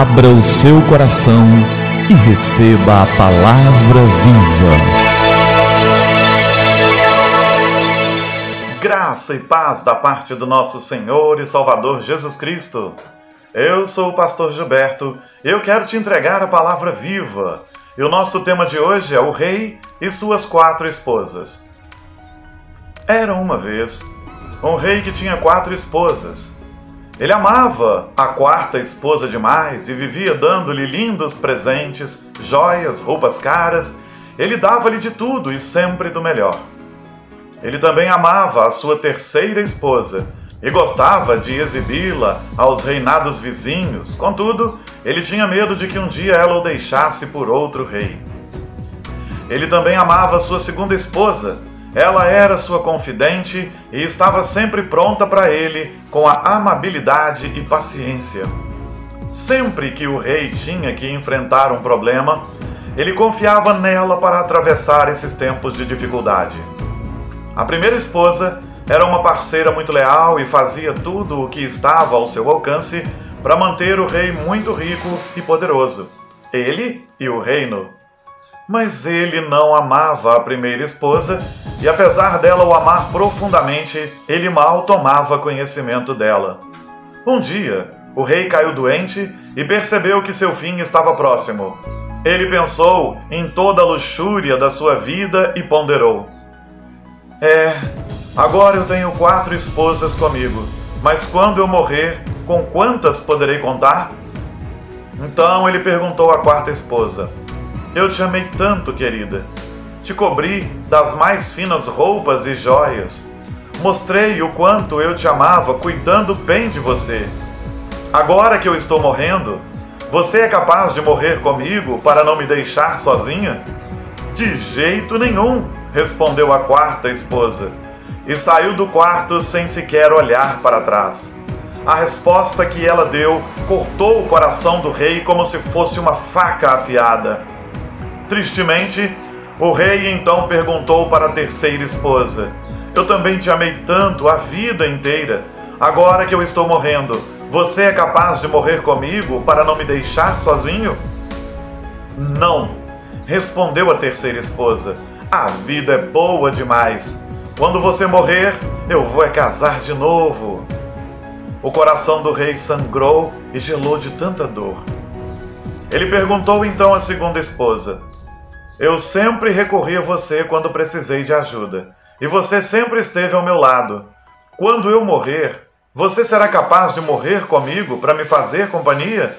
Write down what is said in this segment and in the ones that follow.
Abra o seu coração e receba a palavra viva. Graça e paz da parte do nosso Senhor e Salvador Jesus Cristo. Eu sou o pastor Gilberto e eu quero te entregar a palavra viva. E o nosso tema de hoje é o rei e suas quatro esposas. Era uma vez um rei que tinha quatro esposas. Ele amava a quarta esposa demais e vivia dando-lhe lindos presentes, joias, roupas caras. Ele dava-lhe de tudo e sempre do melhor. Ele também amava a sua terceira esposa e gostava de exibi-la aos reinados vizinhos. Contudo, ele tinha medo de que um dia ela o deixasse por outro rei. Ele também amava sua segunda esposa ela era sua confidente e estava sempre pronta para ele com a amabilidade e paciência. Sempre que o rei tinha que enfrentar um problema, ele confiava nela para atravessar esses tempos de dificuldade. A primeira esposa era uma parceira muito leal e fazia tudo o que estava ao seu alcance para manter o rei muito rico e poderoso. Ele e o reino mas ele não amava a primeira esposa e, apesar dela o amar profundamente, ele mal tomava conhecimento dela. Um dia, o rei caiu doente e percebeu que seu fim estava próximo. Ele pensou em toda a luxúria da sua vida e ponderou: É, agora eu tenho quatro esposas comigo, mas quando eu morrer, com quantas poderei contar? Então ele perguntou à quarta esposa: eu te amei tanto, querida. Te cobri das mais finas roupas e joias. Mostrei o quanto eu te amava, cuidando bem de você. Agora que eu estou morrendo, você é capaz de morrer comigo para não me deixar sozinha? De jeito nenhum, respondeu a quarta esposa, e saiu do quarto sem sequer olhar para trás. A resposta que ela deu cortou o coração do rei como se fosse uma faca afiada. Tristemente, o rei então perguntou para a terceira esposa: Eu também te amei tanto a vida inteira. Agora que eu estou morrendo, você é capaz de morrer comigo para não me deixar sozinho? Não, respondeu a terceira esposa. A vida é boa demais. Quando você morrer, eu vou é casar de novo. O coração do rei sangrou e gelou de tanta dor. Ele perguntou então à segunda esposa: eu sempre recorri a você quando precisei de ajuda, e você sempre esteve ao meu lado. Quando eu morrer, você será capaz de morrer comigo para me fazer companhia?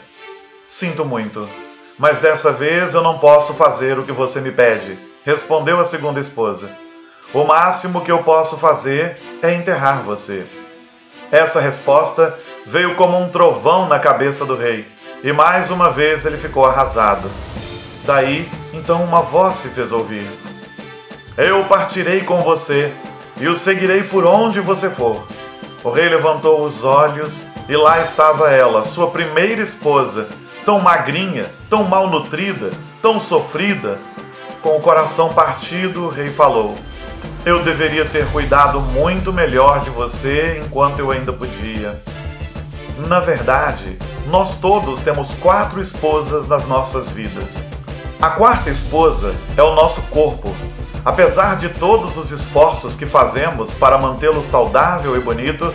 Sinto muito, mas dessa vez eu não posso fazer o que você me pede, respondeu a segunda esposa. O máximo que eu posso fazer é enterrar você. Essa resposta veio como um trovão na cabeça do rei, e mais uma vez ele ficou arrasado. Daí, então, uma voz se fez ouvir: Eu partirei com você e o seguirei por onde você for. O rei levantou os olhos e lá estava ela, sua primeira esposa, tão magrinha, tão mal nutrida, tão sofrida. Com o coração partido, o rei falou: Eu deveria ter cuidado muito melhor de você enquanto eu ainda podia. Na verdade, nós todos temos quatro esposas nas nossas vidas. A quarta esposa é o nosso corpo. Apesar de todos os esforços que fazemos para mantê-lo saudável e bonito,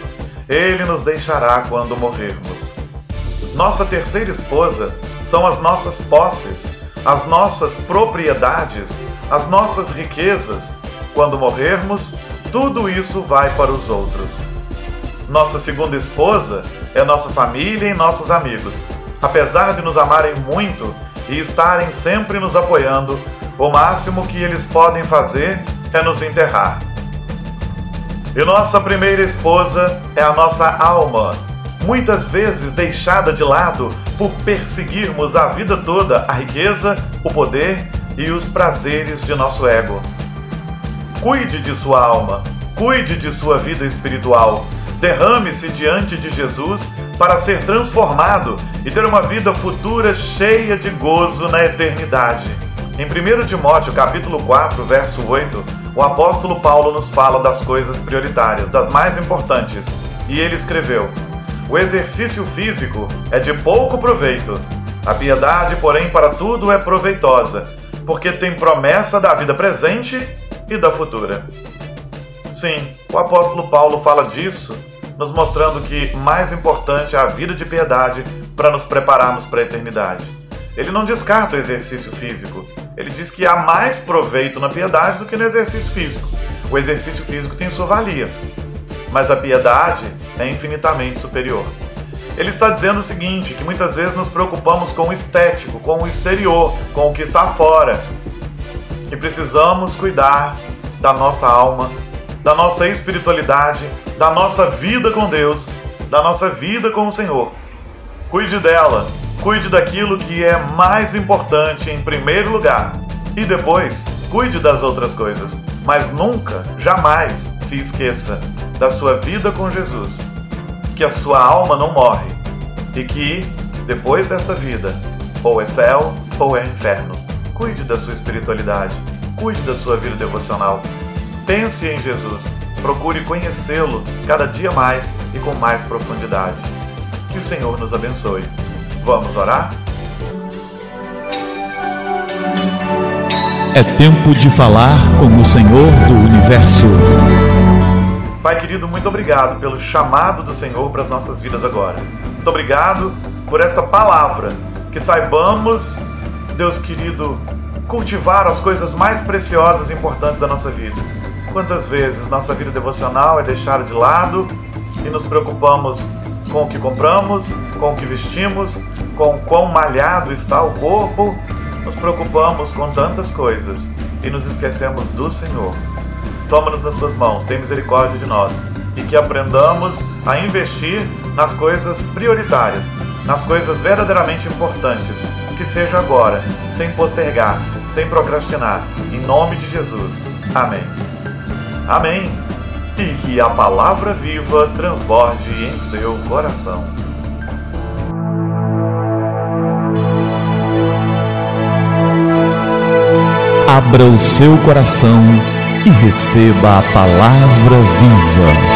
ele nos deixará quando morrermos. Nossa terceira esposa são as nossas posses, as nossas propriedades, as nossas riquezas. Quando morrermos, tudo isso vai para os outros. Nossa segunda esposa é nossa família e nossos amigos. Apesar de nos amarem muito, e estarem sempre nos apoiando, o máximo que eles podem fazer é nos enterrar. E nossa primeira esposa é a nossa alma, muitas vezes deixada de lado por perseguirmos a vida toda a riqueza, o poder e os prazeres de nosso ego. Cuide de sua alma, cuide de sua vida espiritual derrame-se diante de Jesus para ser transformado e ter uma vida futura cheia de gozo na eternidade. Em 1 Timóteo capítulo 4, verso 8, o apóstolo Paulo nos fala das coisas prioritárias, das mais importantes, e ele escreveu: O exercício físico é de pouco proveito, A piedade, porém, para tudo é proveitosa, porque tem promessa da vida presente e da futura. Sim, o apóstolo Paulo fala disso, nos mostrando que mais importante é a vida de piedade para nos prepararmos para a eternidade. Ele não descarta o exercício físico, ele diz que há mais proveito na piedade do que no exercício físico. O exercício físico tem sua valia, mas a piedade é infinitamente superior. Ele está dizendo o seguinte: que muitas vezes nos preocupamos com o estético, com o exterior, com o que está fora. E precisamos cuidar da nossa alma, da nossa espiritualidade, da nossa vida com Deus, da nossa vida com o Senhor. Cuide dela, cuide daquilo que é mais importante em primeiro lugar e depois cuide das outras coisas, mas nunca, jamais se esqueça da sua vida com Jesus que a sua alma não morre e que, depois desta vida, ou é céu ou é inferno. Cuide da sua espiritualidade, cuide da sua vida devocional. Pense em Jesus, procure conhecê-lo cada dia mais e com mais profundidade. Que o Senhor nos abençoe. Vamos orar? É tempo de falar com o Senhor do universo. Pai querido, muito obrigado pelo chamado do Senhor para as nossas vidas agora. Muito obrigado por esta palavra. Que saibamos, Deus querido, cultivar as coisas mais preciosas e importantes da nossa vida. Quantas vezes nossa vida devocional é deixada de lado e nos preocupamos com o que compramos, com o que vestimos, com quão malhado está o corpo, nos preocupamos com tantas coisas e nos esquecemos do Senhor. Toma-nos nas tuas mãos, tem misericórdia de nós e que aprendamos a investir nas coisas prioritárias, nas coisas verdadeiramente importantes, que seja agora, sem postergar, sem procrastinar, em nome de Jesus. Amém. Amém. E que a palavra viva transborde em seu coração. Abra o seu coração e receba a palavra viva.